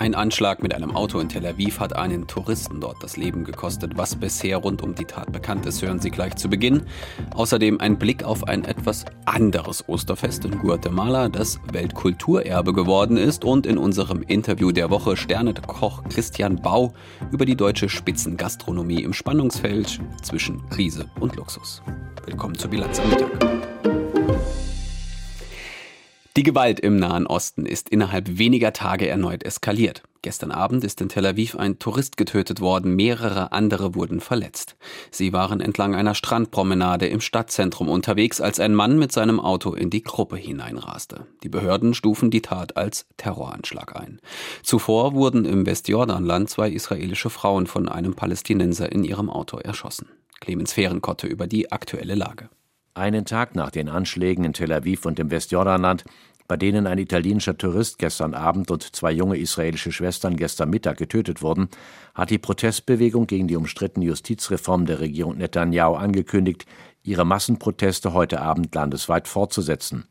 Ein Anschlag mit einem Auto in Tel Aviv hat einen Touristen dort das Leben gekostet. Was bisher rund um die Tat bekannt ist, hören Sie gleich zu Beginn. Außerdem ein Blick auf ein etwas anderes Osterfest in Guatemala, das Weltkulturerbe geworden ist. Und in unserem Interview der Woche Sternekoch Christian Bau über die deutsche Spitzengastronomie im Spannungsfeld zwischen Krise und Luxus. Willkommen zur Bilanz am Mittag. Die Gewalt im Nahen Osten ist innerhalb weniger Tage erneut eskaliert. Gestern Abend ist in Tel Aviv ein Tourist getötet worden, mehrere andere wurden verletzt. Sie waren entlang einer Strandpromenade im Stadtzentrum unterwegs, als ein Mann mit seinem Auto in die Gruppe hineinraste. Die Behörden stufen die Tat als Terroranschlag ein. Zuvor wurden im Westjordanland zwei israelische Frauen von einem Palästinenser in ihrem Auto erschossen. Clemens Fehrenkotte über die aktuelle Lage. Einen Tag nach den Anschlägen in Tel Aviv und im Westjordanland, bei denen ein italienischer Tourist gestern Abend und zwei junge israelische Schwestern gestern Mittag getötet wurden, hat die Protestbewegung gegen die umstrittene Justizreform der Regierung Netanyahu angekündigt, ihre Massenproteste heute Abend landesweit fortzusetzen.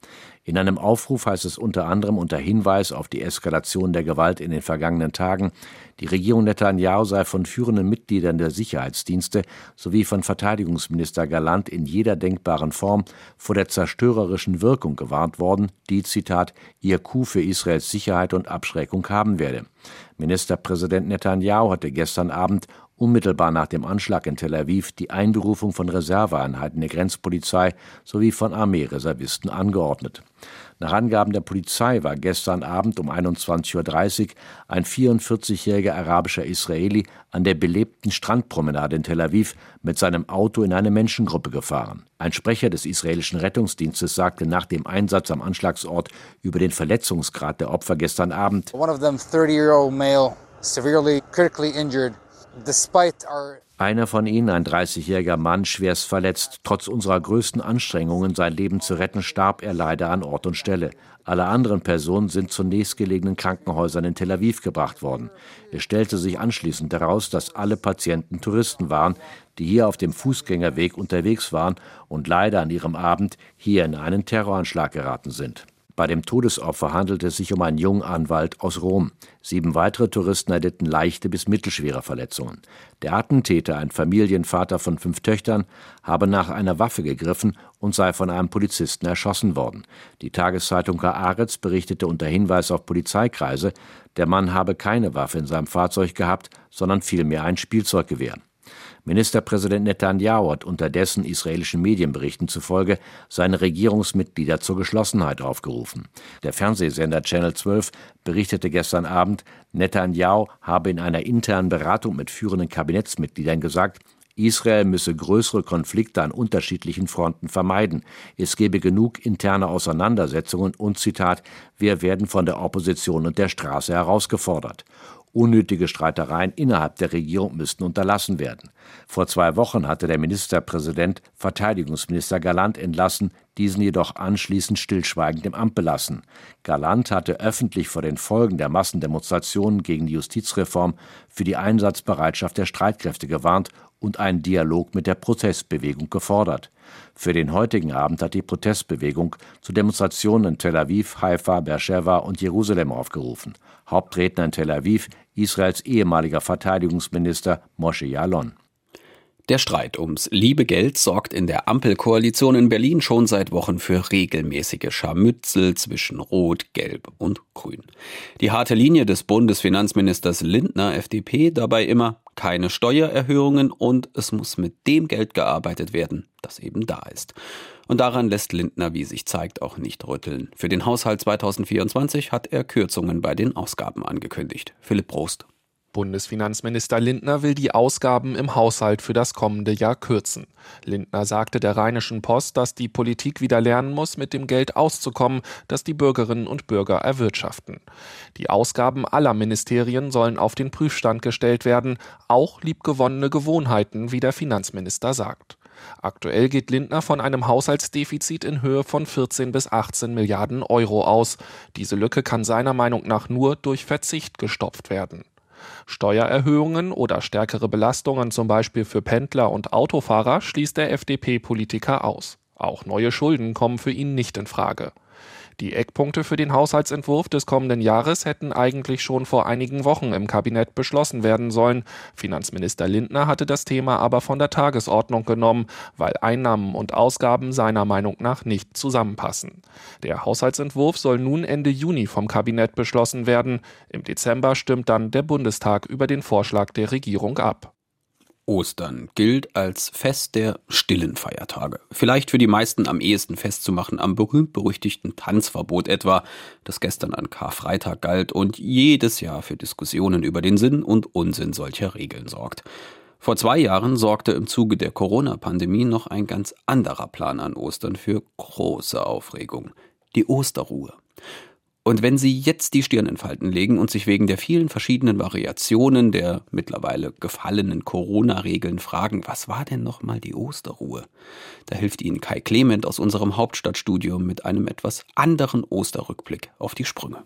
In einem Aufruf heißt es unter anderem unter Hinweis auf die Eskalation der Gewalt in den vergangenen Tagen, die Regierung Netanyahu sei von führenden Mitgliedern der Sicherheitsdienste sowie von Verteidigungsminister Galant in jeder denkbaren Form vor der zerstörerischen Wirkung gewarnt worden, die, Zitat, ihr Coup für Israels Sicherheit und Abschreckung haben werde. Ministerpräsident Netanyahu hatte gestern Abend unmittelbar nach dem Anschlag in Tel Aviv die Einberufung von Reserveeinheiten der Grenzpolizei sowie von Armeereservisten angeordnet. Nach Angaben der Polizei war gestern Abend um 21.30 Uhr ein 44-jähriger arabischer Israeli an der belebten Strandpromenade in Tel Aviv mit seinem Auto in eine Menschengruppe gefahren. Ein Sprecher des israelischen Rettungsdienstes sagte nach dem Einsatz am Anschlagsort über den Verletzungsgrad der Opfer gestern Abend. One of them 30-year-old male severely critically injured einer von ihnen, ein 30-jähriger Mann, schwerst verletzt. Trotz unserer größten Anstrengungen, sein Leben zu retten, starb er leider an Ort und Stelle. Alle anderen Personen sind zu nächstgelegenen Krankenhäusern in Tel Aviv gebracht worden. Es stellte sich anschließend heraus, dass alle Patienten Touristen waren, die hier auf dem Fußgängerweg unterwegs waren und leider an ihrem Abend hier in einen Terroranschlag geraten sind. Bei dem Todesopfer handelt es sich um einen jungen Anwalt aus Rom. Sieben weitere Touristen erlitten leichte bis mittelschwere Verletzungen. Der Attentäter, ein Familienvater von fünf Töchtern, habe nach einer Waffe gegriffen und sei von einem Polizisten erschossen worden. Die Tageszeitung Haaretz berichtete unter Hinweis auf Polizeikreise, der Mann habe keine Waffe in seinem Fahrzeug gehabt, sondern vielmehr ein Spielzeuggewehr. Ministerpräsident Netanyahu hat unterdessen israelischen Medienberichten zufolge seine Regierungsmitglieder zur Geschlossenheit aufgerufen. Der Fernsehsender Channel 12 berichtete gestern Abend, Netanyahu habe in einer internen Beratung mit führenden Kabinettsmitgliedern gesagt, Israel müsse größere Konflikte an unterschiedlichen Fronten vermeiden. Es gebe genug interne Auseinandersetzungen und Zitat, wir werden von der Opposition und der Straße herausgefordert. Unnötige Streitereien innerhalb der Regierung müssten unterlassen werden. Vor zwei Wochen hatte der Ministerpräsident Verteidigungsminister Galant entlassen, diesen jedoch anschließend stillschweigend im Amt belassen. Galant hatte öffentlich vor den Folgen der Massendemonstrationen gegen die Justizreform für die Einsatzbereitschaft der Streitkräfte gewarnt und einen Dialog mit der Protestbewegung gefordert. Für den heutigen Abend hat die Protestbewegung zu Demonstrationen in Tel Aviv, Haifa, Beersheba und Jerusalem aufgerufen. Hauptredner in Tel Aviv Israels ehemaliger Verteidigungsminister Moshe Yalon. Der Streit ums liebe Geld sorgt in der Ampelkoalition in Berlin schon seit Wochen für regelmäßige Scharmützel zwischen Rot, Gelb und Grün. Die harte Linie des Bundesfinanzministers Lindner FDP dabei immer keine Steuererhöhungen und es muss mit dem Geld gearbeitet werden, das eben da ist. Und daran lässt Lindner, wie sich zeigt, auch nicht rütteln. Für den Haushalt 2024 hat er Kürzungen bei den Ausgaben angekündigt. Philipp Prost. Bundesfinanzminister Lindner will die Ausgaben im Haushalt für das kommende Jahr kürzen. Lindner sagte der Rheinischen Post, dass die Politik wieder lernen muss, mit dem Geld auszukommen, das die Bürgerinnen und Bürger erwirtschaften. Die Ausgaben aller Ministerien sollen auf den Prüfstand gestellt werden, auch liebgewonnene Gewohnheiten, wie der Finanzminister sagt. Aktuell geht Lindner von einem Haushaltsdefizit in Höhe von 14 bis 18 Milliarden Euro aus. Diese Lücke kann seiner Meinung nach nur durch Verzicht gestopft werden. Steuererhöhungen oder stärkere Belastungen zum Beispiel für Pendler und Autofahrer schließt der FDP-Politiker aus. Auch neue Schulden kommen für ihn nicht in Frage. Die Eckpunkte für den Haushaltsentwurf des kommenden Jahres hätten eigentlich schon vor einigen Wochen im Kabinett beschlossen werden sollen. Finanzminister Lindner hatte das Thema aber von der Tagesordnung genommen, weil Einnahmen und Ausgaben seiner Meinung nach nicht zusammenpassen. Der Haushaltsentwurf soll nun Ende Juni vom Kabinett beschlossen werden. Im Dezember stimmt dann der Bundestag über den Vorschlag der Regierung ab. Ostern gilt als Fest der stillen Feiertage. Vielleicht für die meisten am ehesten festzumachen am berühmt-berüchtigten Tanzverbot etwa, das gestern an Karfreitag galt und jedes Jahr für Diskussionen über den Sinn und Unsinn solcher Regeln sorgt. Vor zwei Jahren sorgte im Zuge der Corona-Pandemie noch ein ganz anderer Plan an Ostern für große Aufregung. Die Osterruhe. Und wenn Sie jetzt die Stirn in Falten legen und sich wegen der vielen verschiedenen Variationen der mittlerweile gefallenen Corona-Regeln fragen, was war denn nochmal die Osterruhe? Da hilft Ihnen Kai Clement aus unserem Hauptstadtstudio mit einem etwas anderen Osterrückblick auf die Sprünge.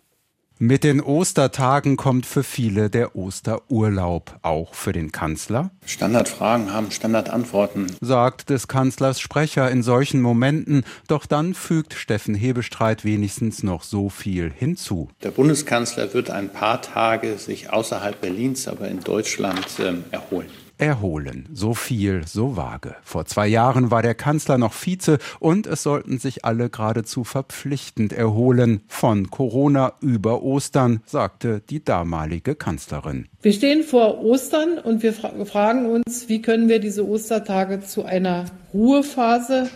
Mit den Ostertagen kommt für viele der Osterurlaub, auch für den Kanzler. Standardfragen haben Standardantworten, sagt des Kanzlers Sprecher in solchen Momenten. Doch dann fügt Steffen Hebestreit wenigstens noch so viel hinzu. Der Bundeskanzler wird ein paar Tage sich außerhalb Berlins, aber in Deutschland äh, erholen erholen. So viel, so vage. Vor zwei Jahren war der Kanzler noch Vize und es sollten sich alle geradezu verpflichtend erholen von Corona über Ostern, sagte die damalige Kanzlerin. Wir stehen vor Ostern und wir fragen uns, wie können wir diese Ostertage zu einer Ruhephase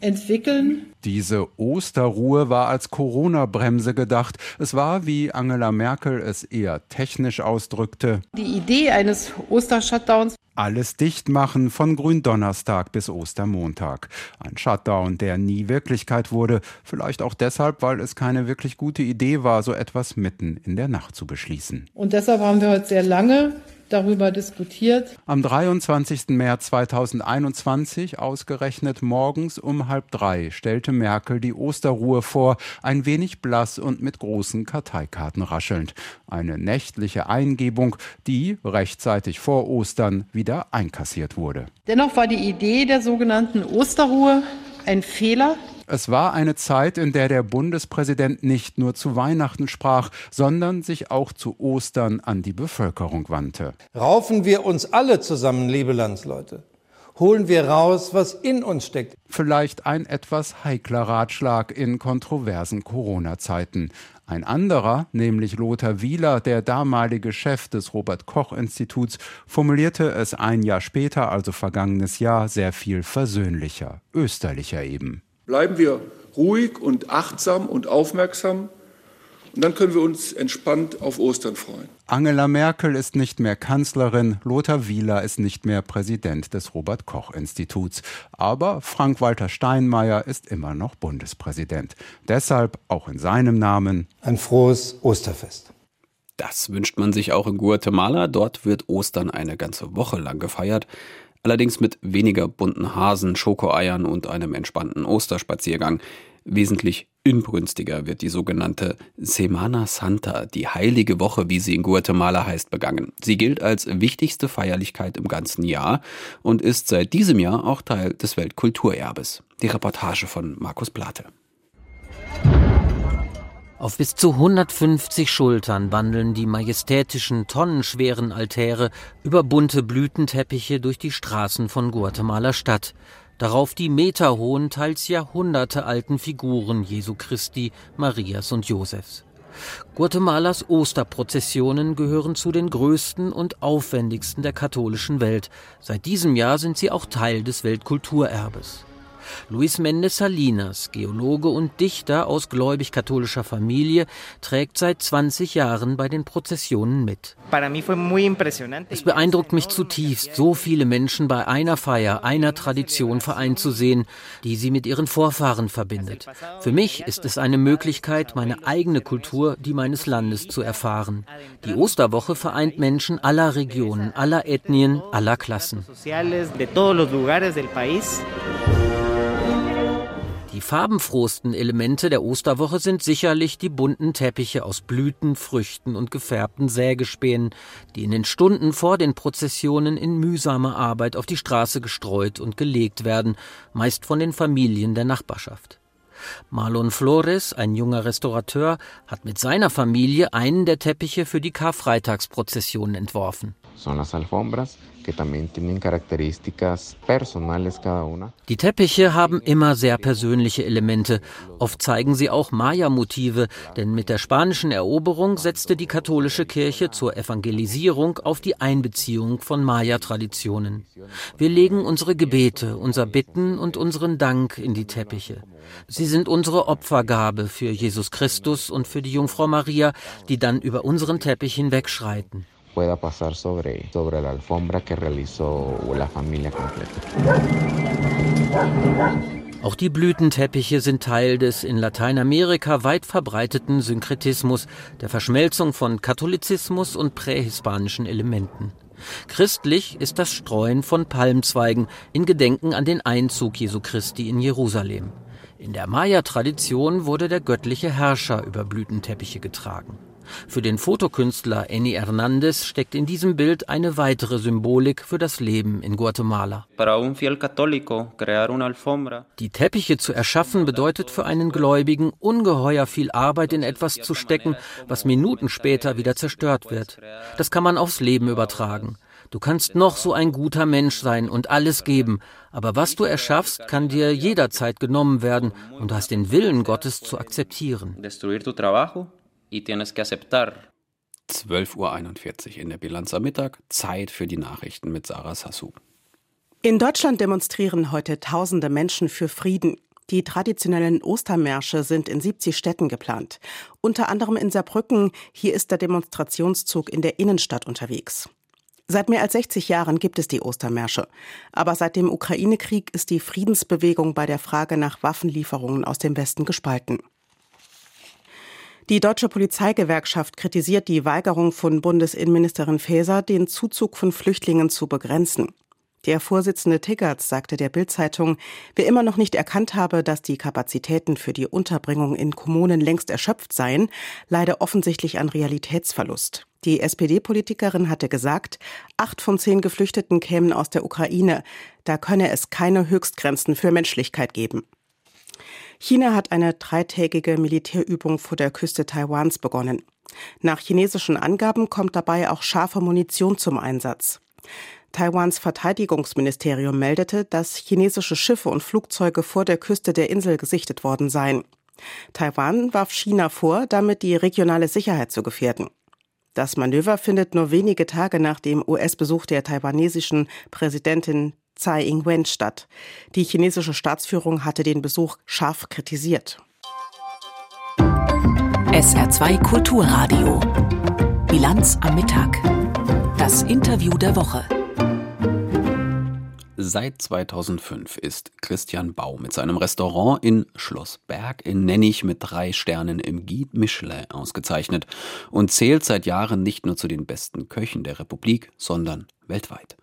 entwickeln. Diese Osterruhe war als Corona-Bremse gedacht. Es war, wie Angela Merkel es eher technisch ausdrückte, die Idee eines Oster-Shutdowns. Alles dicht machen von Gründonnerstag bis Ostermontag. Ein Shutdown, der nie Wirklichkeit wurde. Vielleicht auch deshalb, weil es keine wirklich gute Idee war, so etwas mitten in der Nacht zu beschließen. Und deshalb haben wir heute sehr lange darüber diskutiert. Am 23. März 2021, ausgerechnet morgens um halb drei, stellte Merkel die Osterruhe vor, ein wenig blass und mit großen Karteikarten raschelnd. Eine nächtliche Eingebung, die rechtzeitig vor Ostern wieder einkassiert wurde. Dennoch war die Idee der sogenannten Osterruhe ein Fehler, es war eine Zeit, in der der Bundespräsident nicht nur zu Weihnachten sprach, sondern sich auch zu Ostern an die Bevölkerung wandte. Raufen wir uns alle zusammen, liebe Landsleute. Holen wir raus, was in uns steckt. Vielleicht ein etwas heikler Ratschlag in kontroversen Corona-Zeiten. Ein anderer, nämlich Lothar Wieler, der damalige Chef des Robert Koch Instituts, formulierte es ein Jahr später, also vergangenes Jahr, sehr viel versöhnlicher, österlicher eben. Bleiben wir ruhig und achtsam und aufmerksam und dann können wir uns entspannt auf Ostern freuen. Angela Merkel ist nicht mehr Kanzlerin, Lothar Wieler ist nicht mehr Präsident des Robert Koch Instituts. Aber Frank-Walter Steinmeier ist immer noch Bundespräsident. Deshalb auch in seinem Namen ein frohes Osterfest. Das wünscht man sich auch in Guatemala. Dort wird Ostern eine ganze Woche lang gefeiert allerdings mit weniger bunten Hasen, Schokoeiern und einem entspannten Osterspaziergang. Wesentlich inbrünstiger wird die sogenannte Semana Santa, die heilige Woche, wie sie in Guatemala heißt, begangen. Sie gilt als wichtigste Feierlichkeit im ganzen Jahr und ist seit diesem Jahr auch Teil des Weltkulturerbes. Die Reportage von Markus Plate. Auf bis zu 150 Schultern wandeln die majestätischen, tonnenschweren Altäre über bunte Blütenteppiche durch die Straßen von Guatemala Stadt. Darauf die meterhohen, teils jahrhundertealten Figuren Jesu Christi, Marias und Josefs. Guatemalas Osterprozessionen gehören zu den größten und aufwendigsten der katholischen Welt. Seit diesem Jahr sind sie auch Teil des Weltkulturerbes. Luis Mendes Salinas, Geologe und Dichter aus gläubig-katholischer Familie, trägt seit 20 Jahren bei den Prozessionen mit. Es beeindruckt mich zutiefst, so viele Menschen bei einer Feier, einer Tradition vereint zu sehen, die sie mit ihren Vorfahren verbindet. Für mich ist es eine Möglichkeit, meine eigene Kultur, die meines Landes zu erfahren. Die Osterwoche vereint Menschen aller Regionen, aller Ethnien, aller Klassen. Die farbenfrohsten Elemente der Osterwoche sind sicherlich die bunten Teppiche aus Blüten, Früchten und gefärbten Sägespänen, die in den Stunden vor den Prozessionen in mühsamer Arbeit auf die Straße gestreut und gelegt werden, meist von den Familien der Nachbarschaft. Marlon Flores, ein junger Restaurateur, hat mit seiner Familie einen der Teppiche für die Karfreitagsprozession entworfen. Die Teppiche haben immer sehr persönliche Elemente. Oft zeigen sie auch Maya-Motive, denn mit der spanischen Eroberung setzte die katholische Kirche zur Evangelisierung auf die Einbeziehung von Maya-Traditionen. Wir legen unsere Gebete, unser Bitten und unseren Dank in die Teppiche. Sie sind unsere Opfergabe für Jesus Christus und für die Jungfrau Maria, die dann über unseren Teppich hinwegschreiten pueda pasar sobre, sobre la alfombra que realizó la familia completa. Auch die Blütenteppiche sind Teil des in Lateinamerika weit verbreiteten Synkretismus, der Verschmelzung von Katholizismus und prähispanischen Elementen. Christlich ist das Streuen von Palmzweigen in Gedenken an den Einzug Jesu Christi in Jerusalem. In der Maya-Tradition wurde der göttliche Herrscher über Blütenteppiche getragen. Für den Fotokünstler Eni Hernandez steckt in diesem Bild eine weitere Symbolik für das Leben in Guatemala. Die Teppiche zu erschaffen bedeutet für einen Gläubigen ungeheuer viel Arbeit in etwas zu stecken, was Minuten später wieder zerstört wird. Das kann man aufs Leben übertragen. Du kannst noch so ein guter Mensch sein und alles geben, aber was du erschaffst, kann dir jederzeit genommen werden und du hast den Willen Gottes zu akzeptieren y tienes que aceptar. 12.41 Uhr in der Bilanz am Mittag. Zeit für die Nachrichten mit Sarah Sassou. In Deutschland demonstrieren heute tausende Menschen für Frieden. Die traditionellen Ostermärsche sind in 70 Städten geplant. Unter anderem in Saarbrücken. Hier ist der Demonstrationszug in der Innenstadt unterwegs. Seit mehr als 60 Jahren gibt es die Ostermärsche. Aber seit dem Ukraine-Krieg ist die Friedensbewegung bei der Frage nach Waffenlieferungen aus dem Westen gespalten. Die deutsche Polizeigewerkschaft kritisiert die Weigerung von Bundesinnenministerin Faeser, den Zuzug von Flüchtlingen zu begrenzen. Der Vorsitzende Tiggerts sagte der Bild-Zeitung, wer immer noch nicht erkannt habe, dass die Kapazitäten für die Unterbringung in Kommunen längst erschöpft seien, leide offensichtlich an Realitätsverlust. Die SPD-Politikerin hatte gesagt, acht von zehn Geflüchteten kämen aus der Ukraine. Da könne es keine Höchstgrenzen für Menschlichkeit geben. China hat eine dreitägige Militärübung vor der Küste Taiwans begonnen. Nach chinesischen Angaben kommt dabei auch scharfe Munition zum Einsatz. Taiwans Verteidigungsministerium meldete, dass chinesische Schiffe und Flugzeuge vor der Küste der Insel gesichtet worden seien. Taiwan warf China vor, damit die regionale Sicherheit zu gefährden. Das Manöver findet nur wenige Tage nach dem US-Besuch der taiwanesischen Präsidentin Tsai Ing-wen statt. Die chinesische Staatsführung hatte den Besuch scharf kritisiert. SR2 Kulturradio. Bilanz am Mittag. Das Interview der Woche. Seit 2005 ist Christian Bau mit seinem Restaurant in Schloss Berg in Nennig mit drei Sternen im Guide Michelin ausgezeichnet und zählt seit Jahren nicht nur zu den besten Köchen der Republik, sondern weltweit.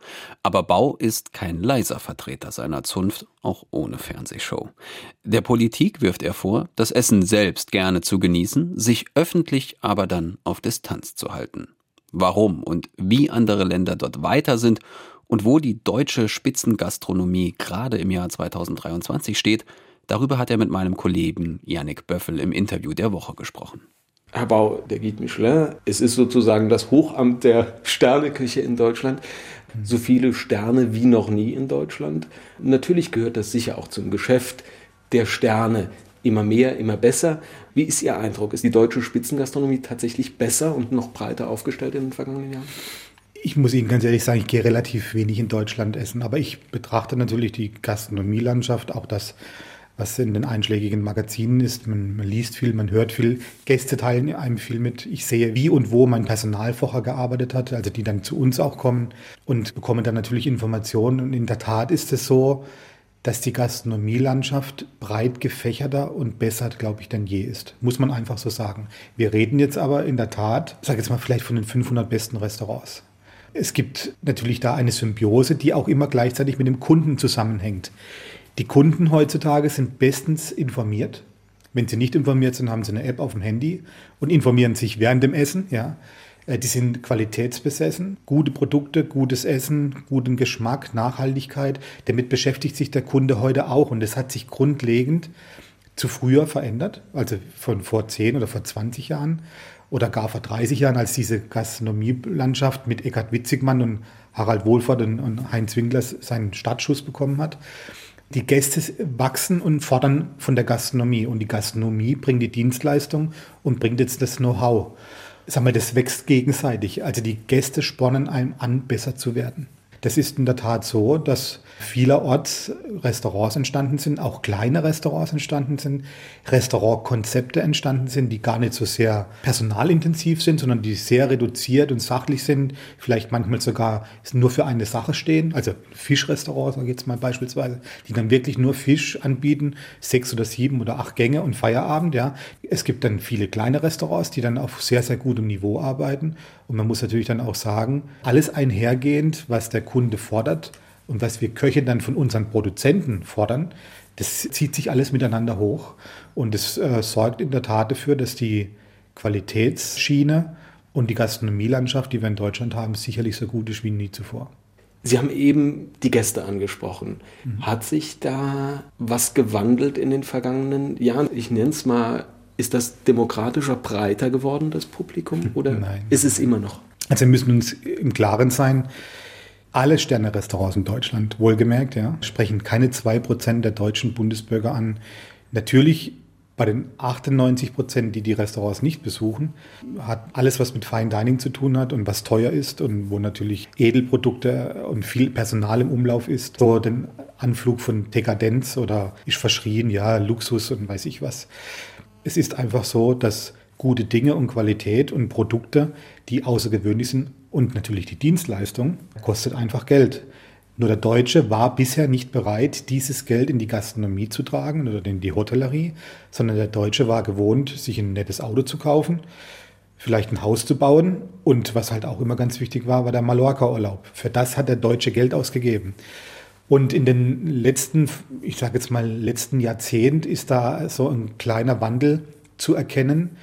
Aber Bau ist kein leiser Vertreter seiner Zunft, auch ohne Fernsehshow. Der Politik wirft er vor, das Essen selbst gerne zu genießen, sich öffentlich aber dann auf Distanz zu halten. Warum und wie andere Länder dort weiter sind und wo die deutsche Spitzengastronomie gerade im Jahr 2023 steht, darüber hat er mit meinem Kollegen Yannick Böffel im Interview der Woche gesprochen. Herr Bau, der Guide Michelin, es ist sozusagen das Hochamt der Sterneküche in Deutschland. So viele Sterne wie noch nie in Deutschland. Natürlich gehört das sicher auch zum Geschäft der Sterne. Immer mehr, immer besser. Wie ist Ihr Eindruck? Ist die deutsche Spitzengastronomie tatsächlich besser und noch breiter aufgestellt in den vergangenen Jahren? Ich muss Ihnen ganz ehrlich sagen, ich gehe relativ wenig in Deutschland essen, aber ich betrachte natürlich die Gastronomielandschaft, auch das, was in den einschlägigen Magazinen ist. Man, man, liest viel, man hört viel, Gäste teilen einem viel mit. Ich sehe, wie und wo mein Personal gearbeitet hat, also die dann zu uns auch kommen und bekommen dann natürlich Informationen. Und in der Tat ist es so, dass die Gastronomielandschaft breit gefächerter und besser, glaube ich, denn je ist. Muss man einfach so sagen. Wir reden jetzt aber in der Tat, ich sage jetzt mal vielleicht von den 500 besten Restaurants. Es gibt natürlich da eine Symbiose, die auch immer gleichzeitig mit dem Kunden zusammenhängt. Die Kunden heutzutage sind bestens informiert. Wenn sie nicht informiert sind, haben sie eine App auf dem Handy und informieren sich während dem Essen. Ja. Äh, die sind qualitätsbesessen, gute Produkte, gutes Essen, guten Geschmack, Nachhaltigkeit. Damit beschäftigt sich der Kunde heute auch und das hat sich grundlegend zu früher verändert, also von vor 10 oder vor 20 Jahren oder gar vor 30 Jahren, als diese Gastronomielandschaft mit Eckhard Witzigmann und Harald Wohlfahrt und Heinz Winkler seinen Startschuss bekommen hat. Die Gäste wachsen und fordern von der Gastronomie und die Gastronomie bringt die Dienstleistung und bringt jetzt das Know-how. Sagen wir, das wächst gegenseitig. Also die Gäste spornen einem an, besser zu werden. Das ist in der Tat so, dass vielerorts Restaurants entstanden sind, auch kleine Restaurants entstanden sind, Restaurantkonzepte entstanden sind, die gar nicht so sehr personalintensiv sind, sondern die sehr reduziert und sachlich sind, vielleicht manchmal sogar nur für eine Sache stehen, also Fischrestaurants, sage ich jetzt mal beispielsweise, die dann wirklich nur Fisch anbieten, sechs oder sieben oder acht Gänge und Feierabend, ja. Es gibt dann viele kleine Restaurants, die dann auf sehr, sehr gutem Niveau arbeiten und man muss natürlich dann auch sagen, alles einhergehend, was der Kunde fordert, und was wir Köche dann von unseren Produzenten fordern, das zieht sich alles miteinander hoch. Und es äh, sorgt in der Tat dafür, dass die Qualitätsschiene und die Gastronomielandschaft, die wir in Deutschland haben, sicherlich so gut ist wie nie zuvor. Sie haben eben die Gäste angesprochen. Mhm. Hat sich da was gewandelt in den vergangenen Jahren? Ich nenne es mal, ist das demokratischer, breiter geworden, das Publikum? Oder Nein. ist es immer noch? Also wir müssen uns im Klaren sein, alle Sterne-Restaurants in Deutschland, wohlgemerkt, ja, sprechen keine 2% der deutschen Bundesbürger an. Natürlich bei den 98 Prozent, die die Restaurants nicht besuchen, hat alles, was mit Fine Dining zu tun hat und was teuer ist und wo natürlich Edelprodukte und viel Personal im Umlauf ist, so den Anflug von Dekadenz oder ich verschrien, ja, Luxus und weiß ich was. Es ist einfach so, dass gute Dinge und Qualität und Produkte, die außergewöhnlich sind, und natürlich die Dienstleistung kostet einfach Geld. Nur der Deutsche war bisher nicht bereit, dieses Geld in die Gastronomie zu tragen oder in die Hotellerie, sondern der Deutsche war gewohnt, sich ein nettes Auto zu kaufen, vielleicht ein Haus zu bauen und was halt auch immer ganz wichtig war, war der Mallorca-Urlaub. Für das hat der Deutsche Geld ausgegeben. Und in den letzten, ich sage jetzt mal, letzten Jahrzehnt ist da so ein kleiner Wandel zu erkennen,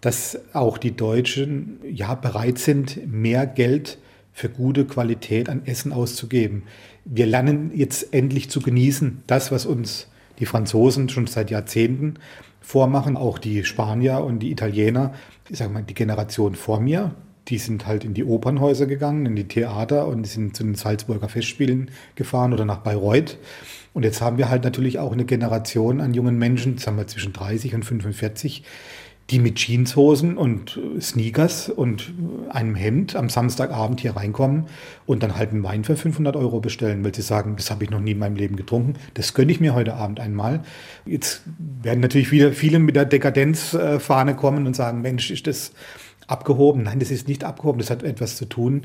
dass auch die Deutschen ja bereit sind, mehr Geld für gute Qualität an Essen auszugeben. Wir lernen jetzt endlich zu genießen, das, was uns die Franzosen schon seit Jahrzehnten vormachen, auch die Spanier und die Italiener, ich sage mal die Generation vor mir, die sind halt in die Opernhäuser gegangen, in die Theater und sind zu den Salzburger Festspielen gefahren oder nach Bayreuth. Und jetzt haben wir halt natürlich auch eine Generation an jungen Menschen, sagen wir zwischen 30 und 45, die mit Jeanshosen und Sneakers und einem Hemd am Samstagabend hier reinkommen und dann halt einen Wein für 500 Euro bestellen, weil sie sagen, das habe ich noch nie in meinem Leben getrunken, das gönne ich mir heute Abend einmal. Jetzt werden natürlich wieder viele mit der Dekadenzfahne kommen und sagen, Mensch, ist das abgehoben. Nein, das ist nicht abgehoben. Das hat etwas zu tun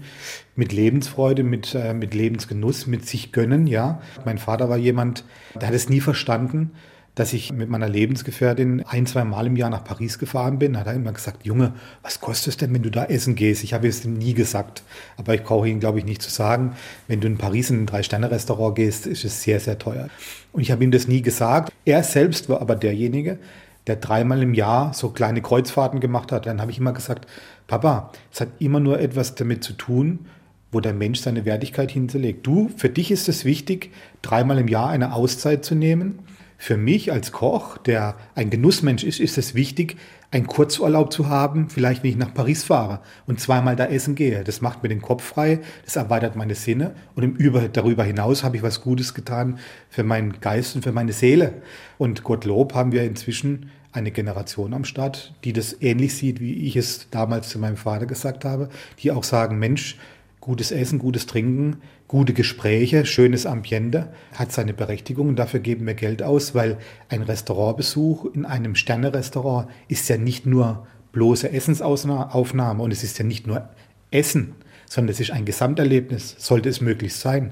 mit Lebensfreude, mit, äh, mit Lebensgenuss, mit sich gönnen, ja. Mein Vater war jemand, der hat es nie verstanden, dass ich mit meiner Lebensgefährtin ein, zwei Mal im Jahr nach Paris gefahren bin, hat er immer gesagt, Junge, was kostet es denn, wenn du da essen gehst? Ich habe es ihm nie gesagt, aber ich brauche ihn, glaube ich, nicht zu sagen. Wenn du in Paris in ein Drei-Sterne-Restaurant gehst, ist es sehr, sehr teuer. Und ich habe ihm das nie gesagt. Er selbst war aber derjenige, der dreimal im Jahr so kleine Kreuzfahrten gemacht hat. Dann habe ich immer gesagt, Papa, es hat immer nur etwas damit zu tun, wo der Mensch seine Wertigkeit hinterlegt. Du, für dich ist es wichtig, dreimal im Jahr eine Auszeit zu nehmen für mich als Koch, der ein Genussmensch ist, ist es wichtig, einen Kurzurlaub zu haben, vielleicht wenn ich nach Paris fahre und zweimal da essen gehe. Das macht mir den Kopf frei, das erweitert meine Sinne und im Über, darüber hinaus habe ich was Gutes getan für meinen Geist und für meine Seele. Und Gottlob haben wir inzwischen eine Generation am Start, die das ähnlich sieht, wie ich es damals zu meinem Vater gesagt habe, die auch sagen, Mensch, gutes Essen, gutes Trinken, gute Gespräche, schönes Ambiente hat seine Berechtigung und dafür geben wir Geld aus, weil ein Restaurantbesuch in einem Sterne-Restaurant ist ja nicht nur bloße Essensaufnahme und es ist ja nicht nur Essen, sondern es ist ein Gesamterlebnis, sollte es möglichst sein.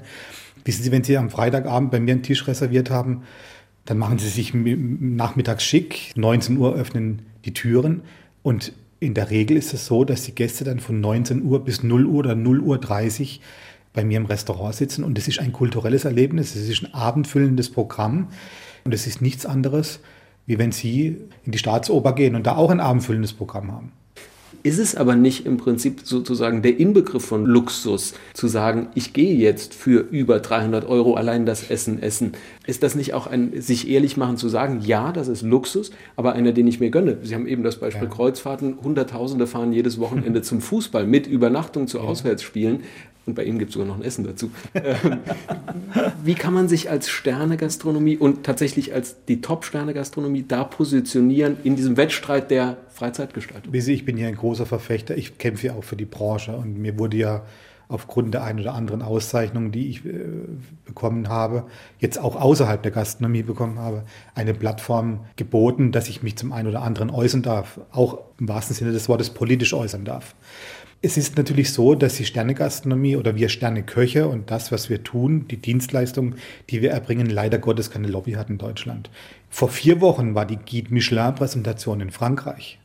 Wissen Sie, wenn Sie am Freitagabend bei mir einen Tisch reserviert haben, dann machen Sie sich nachmittags schick, 19 Uhr öffnen die Türen und in der Regel ist es so, dass die Gäste dann von 19 Uhr bis 0 Uhr oder 0 Uhr 30 bei mir im Restaurant sitzen und es ist ein kulturelles Erlebnis, es ist ein abendfüllendes Programm und es ist nichts anderes, wie wenn Sie in die Staatsoper gehen und da auch ein abendfüllendes Programm haben. Ist es aber nicht im Prinzip sozusagen der Inbegriff von Luxus, zu sagen, ich gehe jetzt für über 300 Euro allein das Essen essen? Ist das nicht auch ein sich ehrlich machen zu sagen, ja, das ist Luxus, aber einer, den ich mir gönne? Sie haben eben das Beispiel ja. Kreuzfahrten, Hunderttausende fahren jedes Wochenende zum Fußball mit Übernachtung zu ja. Auswärtsspielen. Und bei Ihnen gibt es sogar noch ein Essen dazu. Ähm, wie kann man sich als Sternegastronomie und tatsächlich als die Top-Sterne-Gastronomie da positionieren in diesem Wettstreit der Freizeitgestaltung? Ich bin hier ein großer Verfechter. Ich kämpfe ja auch für die Branche und mir wurde ja aufgrund der einen oder anderen Auszeichnungen, die ich äh, bekommen habe, jetzt auch außerhalb der Gastronomie bekommen habe, eine Plattform geboten, dass ich mich zum einen oder anderen äußern darf, auch im wahrsten Sinne des Wortes politisch äußern darf. Es ist natürlich so, dass die Sternegastronomie oder wir Sterneköche und das, was wir tun, die Dienstleistungen, die wir erbringen, leider Gottes keine Lobby hat in Deutschland. Vor vier Wochen war die Guide Michelin-Präsentation in Frankreich,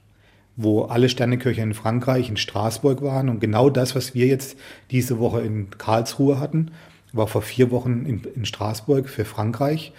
wo alle Sterneköche in Frankreich, in Straßburg waren. Und genau das, was wir jetzt diese Woche in Karlsruhe hatten, war vor vier Wochen in, in Straßburg für Frankreich.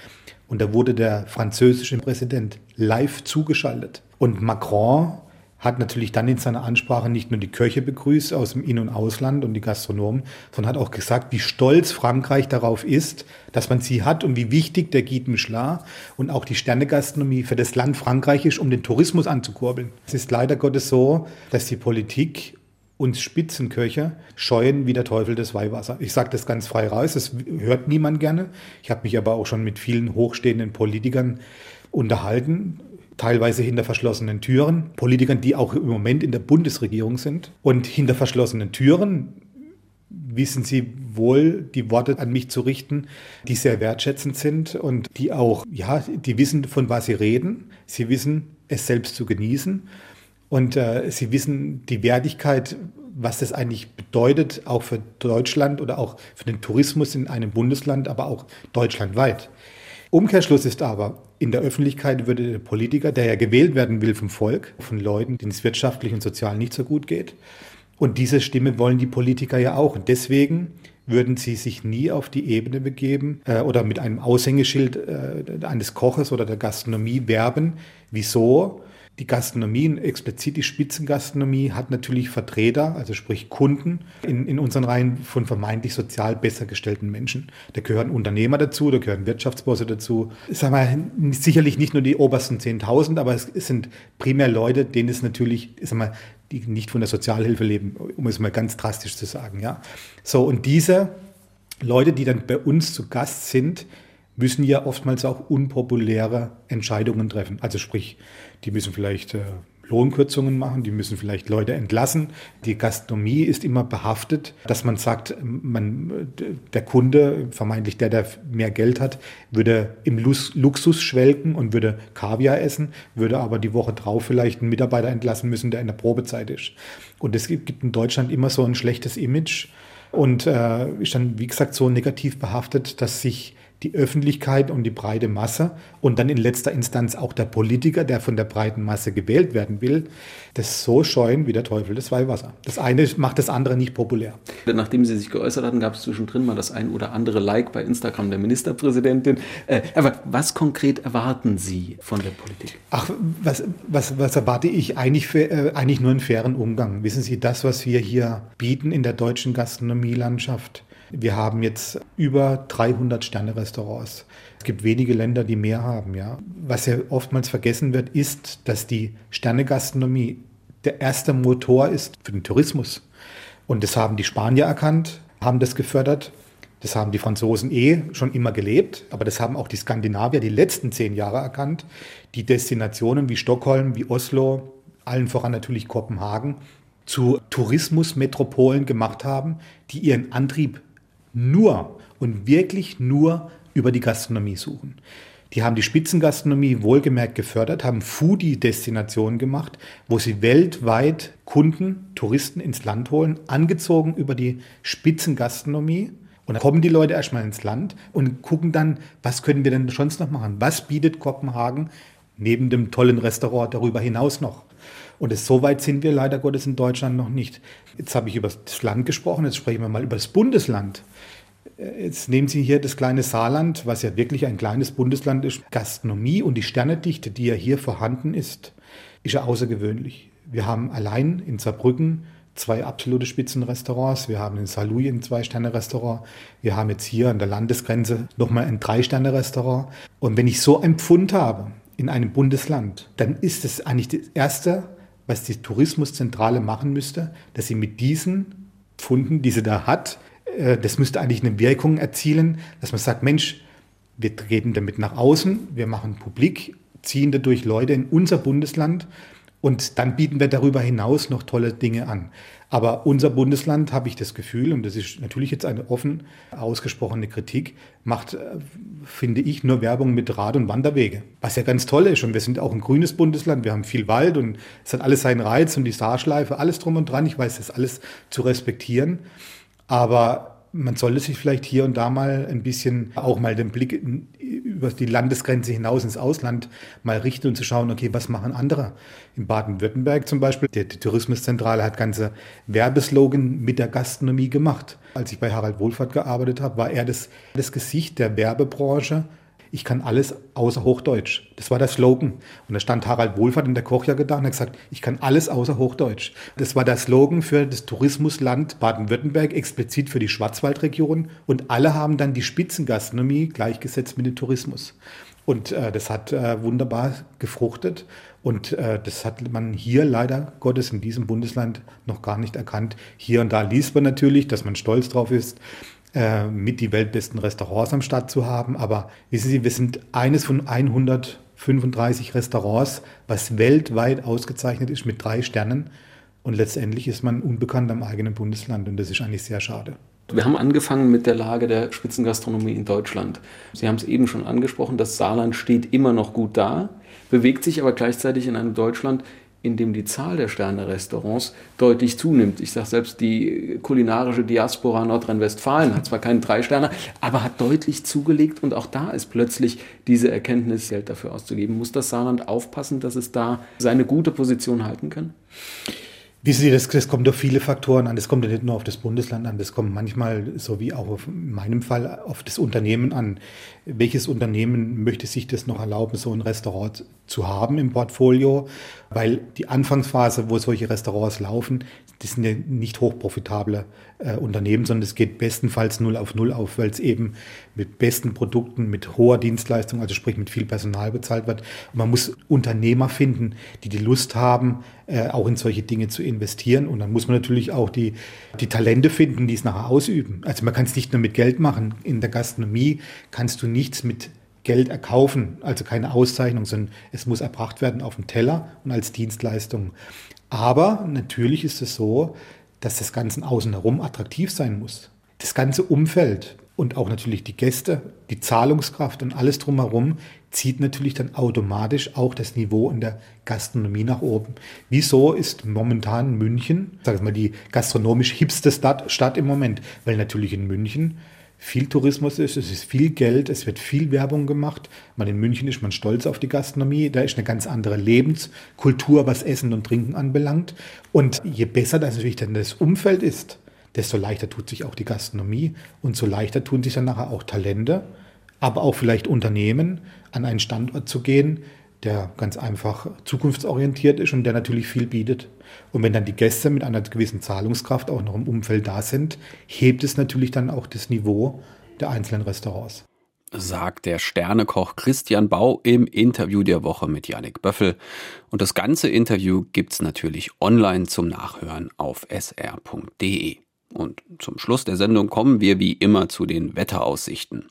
Und da wurde der französische Präsident live zugeschaltet. Und Macron hat natürlich dann in seiner Ansprache nicht nur die Köche begrüßt aus dem In- und Ausland und die Gastronomen, sondern hat auch gesagt, wie stolz Frankreich darauf ist, dass man sie hat und wie wichtig der Guide Michelin und auch die Sternegastronomie für das Land Frankreich ist, um den Tourismus anzukurbeln. Es ist leider Gottes so, dass die Politik uns Spitzenköche scheuen wie der Teufel das Weihwasser. Ich sage das ganz frei raus, das hört niemand gerne. Ich habe mich aber auch schon mit vielen hochstehenden Politikern unterhalten teilweise hinter verschlossenen Türen, Politikern, die auch im Moment in der Bundesregierung sind. Und hinter verschlossenen Türen wissen Sie wohl, die Worte an mich zu richten, die sehr wertschätzend sind und die auch, ja, die wissen, von was sie reden. Sie wissen, es selbst zu genießen. Und äh, sie wissen die Wertigkeit, was das eigentlich bedeutet, auch für Deutschland oder auch für den Tourismus in einem Bundesland, aber auch deutschlandweit. Umkehrschluss ist aber, in der Öffentlichkeit würde der Politiker, der ja gewählt werden will vom Volk, von Leuten, denen es wirtschaftlich und sozial nicht so gut geht, und diese Stimme wollen die Politiker ja auch. Und deswegen würden sie sich nie auf die Ebene begeben äh, oder mit einem Aushängeschild äh, eines Koches oder der Gastronomie werben. Wieso? Die Gastronomie, explizit die Spitzengastronomie, hat natürlich Vertreter, also sprich Kunden in, in unseren Reihen von vermeintlich sozial besser gestellten Menschen. Da gehören Unternehmer dazu, da gehören Wirtschaftsbosse dazu. Sagen wir, sicherlich nicht nur die obersten 10.000, aber es, sind primär Leute, denen es natürlich, sagen wir, die nicht von der Sozialhilfe leben, um es mal ganz drastisch zu sagen. Ja. So, und diese Leute, die dann bei uns zu Gast sind, müssen ja oftmals auch unpopuläre Entscheidungen treffen. Also sprich, die müssen vielleicht äh, Lohnkürzungen machen, die müssen vielleicht Leute entlassen. Die Gastronomie ist immer behaftet, dass man sagt, man, der Kunde, vermeintlich der, der mehr Geld hat, würde im Luxus schwelgen und würde Kaviar essen, würde aber die Woche drauf vielleicht einen Mitarbeiter entlassen müssen, der in der Probezeit ist. Und es gibt in Deutschland immer so ein schlechtes Image und äh, ist dann, wie gesagt, so negativ behaftet, dass sich die Öffentlichkeit und die breite Masse und dann in letzter Instanz auch der Politiker, der von der breiten Masse gewählt werden will, das so scheuen wie der Teufel das Weihwasser. Das eine macht das andere nicht populär. Nachdem Sie sich geäußert hatten, gab es zwischendrin mal das ein oder andere Like bei Instagram der Ministerpräsidentin. Äh, aber was konkret erwarten Sie von der Politik? Ach, was, was, was erwarte ich? Eigentlich, für, äh, eigentlich nur einen fairen Umgang. Wissen Sie, das, was wir hier bieten in der deutschen Gastronomielandschaft, wir haben jetzt über 300 Sterne-Restaurants. Es gibt wenige Länder, die mehr haben. Ja. Was ja oftmals vergessen wird, ist, dass die Sternegastronomie der erste Motor ist für den Tourismus. Und das haben die Spanier erkannt, haben das gefördert. Das haben die Franzosen eh schon immer gelebt, aber das haben auch die Skandinavier die letzten zehn Jahre erkannt. Die Destinationen wie Stockholm, wie Oslo, allen voran natürlich Kopenhagen, zu Tourismusmetropolen gemacht haben, die ihren Antrieb nur und wirklich nur über die Gastronomie suchen. Die haben die Spitzengastronomie wohlgemerkt gefördert, haben Foodie-Destinationen gemacht, wo sie weltweit Kunden, Touristen ins Land holen, angezogen über die Spitzengastronomie. Und dann kommen die Leute erstmal ins Land und gucken dann, was können wir denn sonst noch machen? Was bietet Kopenhagen neben dem tollen Restaurant darüber hinaus noch? Und es, so weit sind wir leider Gottes in Deutschland noch nicht. Jetzt habe ich über das Land gesprochen, jetzt sprechen wir mal über das Bundesland. Jetzt nehmen Sie hier das kleine Saarland, was ja wirklich ein kleines Bundesland ist. Gastronomie und die Sternedichte, die ja hier vorhanden ist, ist ja außergewöhnlich. Wir haben allein in Saarbrücken zwei absolute Spitzenrestaurants. Wir haben in Saarlouis ein Zwei-Sterne-Restaurant. Wir haben jetzt hier an der Landesgrenze nochmal ein Drei-Sterne-Restaurant. Und wenn ich so einen Pfund habe in einem Bundesland, dann ist es eigentlich das Erste, was die Tourismuszentrale machen müsste, dass sie mit diesen Pfunden, die sie da hat, äh, das müsste eigentlich eine Wirkung erzielen, dass man sagt, Mensch, wir treten damit nach außen, wir machen publik, ziehen dadurch Leute in unser Bundesland und dann bieten wir darüber hinaus noch tolle Dinge an. Aber unser Bundesland, habe ich das Gefühl, und das ist natürlich jetzt eine offen ausgesprochene Kritik, macht, äh, finde ich, nur Werbung mit Rad- und Wanderwege. Was ja ganz toll ist. Und wir sind auch ein grünes Bundesland, wir haben viel Wald und es hat alles seinen Reiz und die Saarschleife, alles drum und dran. Ich weiß das alles zu respektieren. Aber man sollte sich vielleicht hier und da mal ein bisschen auch mal den Blick über die Landesgrenze hinaus ins Ausland mal richten und zu schauen, okay, was machen andere? In Baden-Württemberg zum Beispiel, die, die Tourismuszentrale hat ganze Werbeslogan mit der Gastronomie gemacht. Als ich bei Harald Wohlfahrt gearbeitet habe, war er das, das Gesicht der Werbebranche ich kann alles außer Hochdeutsch. Das war der Slogan. Und da stand Harald Wohlfahrt in der Kochjacke da und hat gesagt, ich kann alles außer Hochdeutsch. Das war der Slogan für das Tourismusland Baden-Württemberg, explizit für die Schwarzwaldregion. Und alle haben dann die Spitzengastronomie gleichgesetzt mit dem Tourismus. Und äh, das hat äh, wunderbar gefruchtet. Und äh, das hat man hier leider Gottes in diesem Bundesland noch gar nicht erkannt. Hier und da liest man natürlich, dass man stolz drauf ist, äh, mit die weltbesten Restaurants am Start zu haben. Aber wissen Sie, wir sind eines von 135 Restaurants, was weltweit ausgezeichnet ist mit drei Sternen. Und letztendlich ist man unbekannt am eigenen Bundesland. Und das ist eigentlich sehr schade. Wir haben angefangen mit der Lage der Spitzengastronomie in Deutschland. Sie haben es eben schon angesprochen, das Saarland steht immer noch gut da, bewegt sich aber gleichzeitig in einem Deutschland, in dem die Zahl der Sterne-Restaurants deutlich zunimmt. Ich sage selbst, die kulinarische Diaspora Nordrhein-Westfalen hat zwar keine drei Sterne, aber hat deutlich zugelegt und auch da ist plötzlich diese Erkenntnis, Geld dafür auszugeben. Muss das Saarland aufpassen, dass es da seine gute Position halten kann? Wissen Sie, das, das kommt auf viele Faktoren an. Das kommt ja nicht nur auf das Bundesland an, das kommt manchmal, so wie auch auf, in meinem Fall, auf das Unternehmen an. Welches Unternehmen möchte sich das noch erlauben, so ein Restaurant zu haben im Portfolio? Weil die Anfangsphase, wo solche Restaurants laufen, das sind ja nicht hochprofitable äh, Unternehmen, sondern es geht bestenfalls null auf null auf, weil es eben mit besten Produkten, mit hoher Dienstleistung, also sprich mit viel Personal bezahlt wird. Und man muss Unternehmer finden, die die Lust haben, äh, auch in solche Dinge zu investieren. Und dann muss man natürlich auch die, die Talente finden, die es nachher ausüben. Also man kann es nicht nur mit Geld machen. In der Gastronomie kannst du nichts mit Geld erkaufen, also keine Auszeichnung, sondern es muss erbracht werden auf dem Teller und als Dienstleistung. Aber natürlich ist es so, dass das Ganze außen herum attraktiv sein muss. Das ganze Umfeld und auch natürlich die Gäste, die Zahlungskraft und alles drumherum zieht natürlich dann automatisch auch das Niveau in der Gastronomie nach oben. Wieso ist momentan München, sag ich mal, die gastronomisch hipste Stadt, Stadt im Moment? Weil natürlich in München viel Tourismus ist, es ist viel Geld, es wird viel Werbung gemacht. Man in München ist man stolz auf die Gastronomie, da ist eine ganz andere Lebenskultur, was Essen und Trinken anbelangt. Und je besser das natürlich dann das Umfeld ist, desto leichter tut sich auch die Gastronomie und so leichter tun sich dann nachher auch Talente, aber auch vielleicht Unternehmen, an einen Standort zu gehen, der ganz einfach zukunftsorientiert ist und der natürlich viel bietet. Und wenn dann die Gäste mit einer gewissen Zahlungskraft auch noch im Umfeld da sind, hebt es natürlich dann auch das Niveau der einzelnen Restaurants. Sagt der Sternekoch Christian Bau im Interview der Woche mit Yannick Böffel. Und das ganze Interview gibt's natürlich online zum Nachhören auf sr.de. Und zum Schluss der Sendung kommen wir wie immer zu den Wetteraussichten.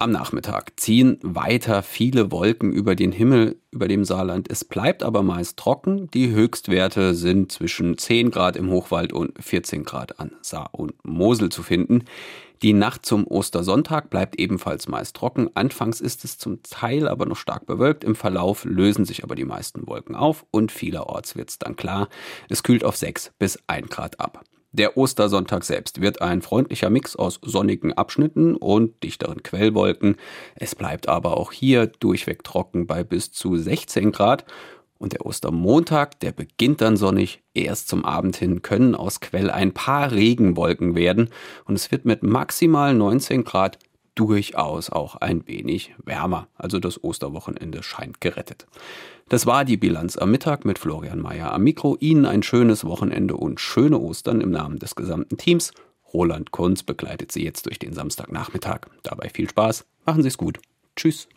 Am Nachmittag ziehen weiter viele Wolken über den Himmel über dem Saarland. Es bleibt aber meist trocken. Die Höchstwerte sind zwischen 10 Grad im Hochwald und 14 Grad an Saar und Mosel zu finden. Die Nacht zum Ostersonntag bleibt ebenfalls meist trocken. Anfangs ist es zum Teil aber noch stark bewölkt. Im Verlauf lösen sich aber die meisten Wolken auf und vielerorts wird es dann klar. Es kühlt auf 6 bis 1 Grad ab. Der Ostersonntag selbst wird ein freundlicher Mix aus sonnigen Abschnitten und dichteren Quellwolken. Es bleibt aber auch hier durchweg trocken bei bis zu 16 Grad Und der Ostermontag, der beginnt dann sonnig. Erst zum Abend hin können aus Quell ein paar Regenwolken werden und es wird mit maximal 19 Grad durchaus auch ein wenig wärmer. Also das Osterwochenende scheint gerettet. Das war die Bilanz am Mittag mit Florian Mayer am Mikro. Ihnen ein schönes Wochenende und schöne Ostern im Namen des gesamten Teams. Roland Kunz begleitet Sie jetzt durch den Samstagnachmittag. Dabei viel Spaß. Machen Sie es gut. Tschüss.